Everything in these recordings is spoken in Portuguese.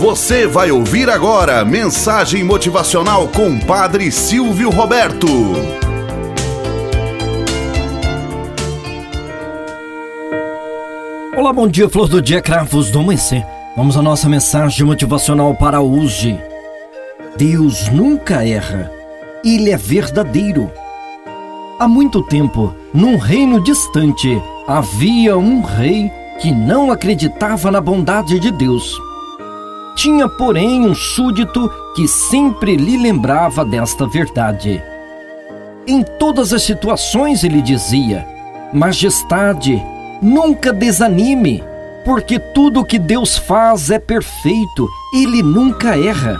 Você vai ouvir agora mensagem motivacional com Padre Silvio Roberto. Olá, bom dia, flor do dia, cravos do amanhecer. Vamos à nossa mensagem motivacional para hoje. Deus nunca erra, Ele é verdadeiro. Há muito tempo, num reino distante, havia um rei que não acreditava na bondade de Deus. Tinha, porém, um súdito que sempre lhe lembrava desta verdade. Em todas as situações ele dizia: Majestade, nunca desanime, porque tudo o que Deus faz é perfeito, ele nunca erra.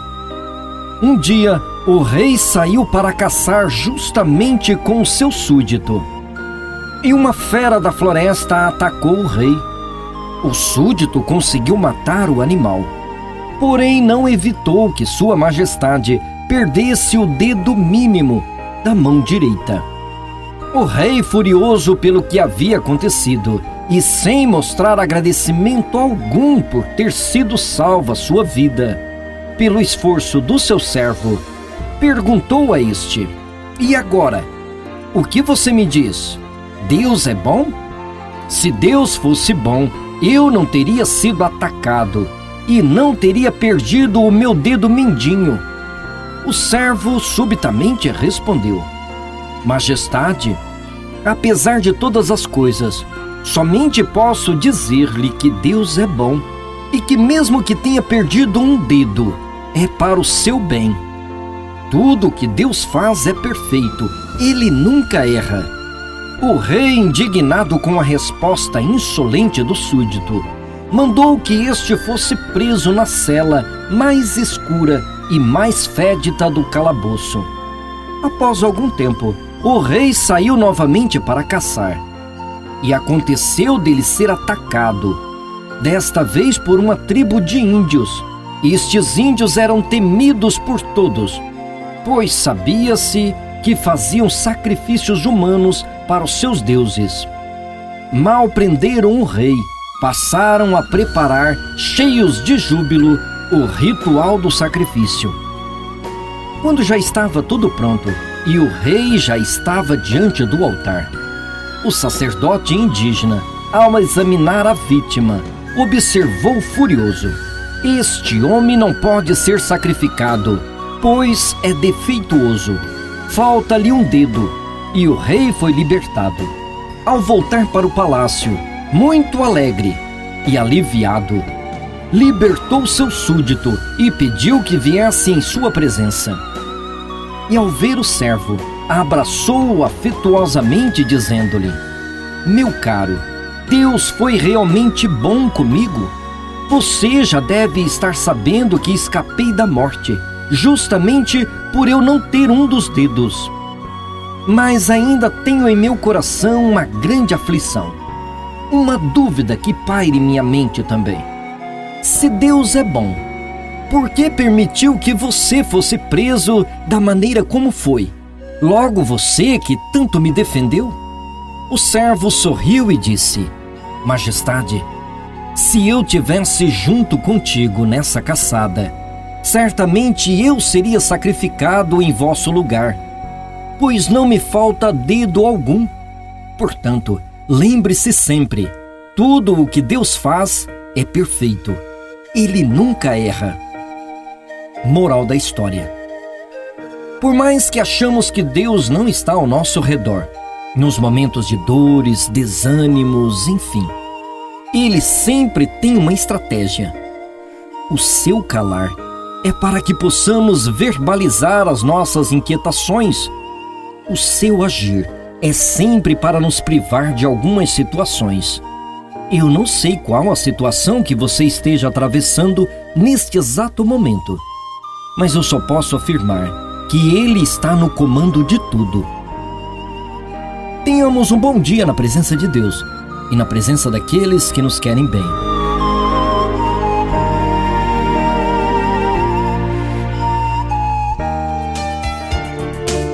Um dia, o rei saiu para caçar justamente com o seu súdito. E uma fera da floresta atacou o rei. O súdito conseguiu matar o animal porém não evitou que Sua Majestade perdesse o dedo mínimo da mão direita. O rei, furioso pelo que havia acontecido e sem mostrar agradecimento algum por ter sido salva sua vida, pelo esforço do seu servo, perguntou a este: E agora? O que você me diz? Deus é bom? Se Deus fosse bom, eu não teria sido atacado e não teria perdido o meu dedo mindinho. O servo subitamente respondeu: Majestade, apesar de todas as coisas, somente posso dizer-lhe que Deus é bom e que, mesmo que tenha perdido um dedo, é para o seu bem. Tudo o que Deus faz é perfeito, ele nunca erra. O rei, indignado com a resposta insolente do súdito, mandou que este fosse preso na cela mais escura e mais fédida do calabouço. Após algum tempo, o rei saiu novamente para caçar. E aconteceu dele ser atacado, desta vez por uma tribo de índios. Estes índios eram temidos por todos, pois sabia-se que faziam sacrifícios humanos para os seus deuses. Mal prenderam o rei passaram a preparar, cheios de júbilo, o ritual do sacrifício. Quando já estava tudo pronto e o rei já estava diante do altar, o sacerdote indígena, ao examinar a vítima, observou furioso: Este homem não pode ser sacrificado, pois é defeituoso. Falta-lhe um dedo. E o rei foi libertado. Ao voltar para o palácio, muito alegre e aliviado, libertou seu súdito e pediu que viesse em sua presença. E ao ver o servo, abraçou-o afetuosamente, dizendo-lhe: Meu caro, Deus foi realmente bom comigo. Você já deve estar sabendo que escapei da morte, justamente por eu não ter um dos dedos. Mas ainda tenho em meu coração uma grande aflição uma dúvida que paira em minha mente também. Se Deus é bom, por que permitiu que você fosse preso da maneira como foi? Logo você que tanto me defendeu? O servo sorriu e disse: Majestade, se eu tivesse junto contigo nessa caçada, certamente eu seria sacrificado em vosso lugar, pois não me falta dedo algum. Portanto, Lembre-se sempre: tudo o que Deus faz é perfeito. Ele nunca erra. Moral da história: Por mais que achamos que Deus não está ao nosso redor, nos momentos de dores, desânimos, enfim, Ele sempre tem uma estratégia. O seu calar é para que possamos verbalizar as nossas inquietações. O seu agir é sempre para nos privar de algumas situações. Eu não sei qual a situação que você esteja atravessando neste exato momento, mas eu só posso afirmar que Ele está no comando de tudo. Tenhamos um bom dia na presença de Deus e na presença daqueles que nos querem bem.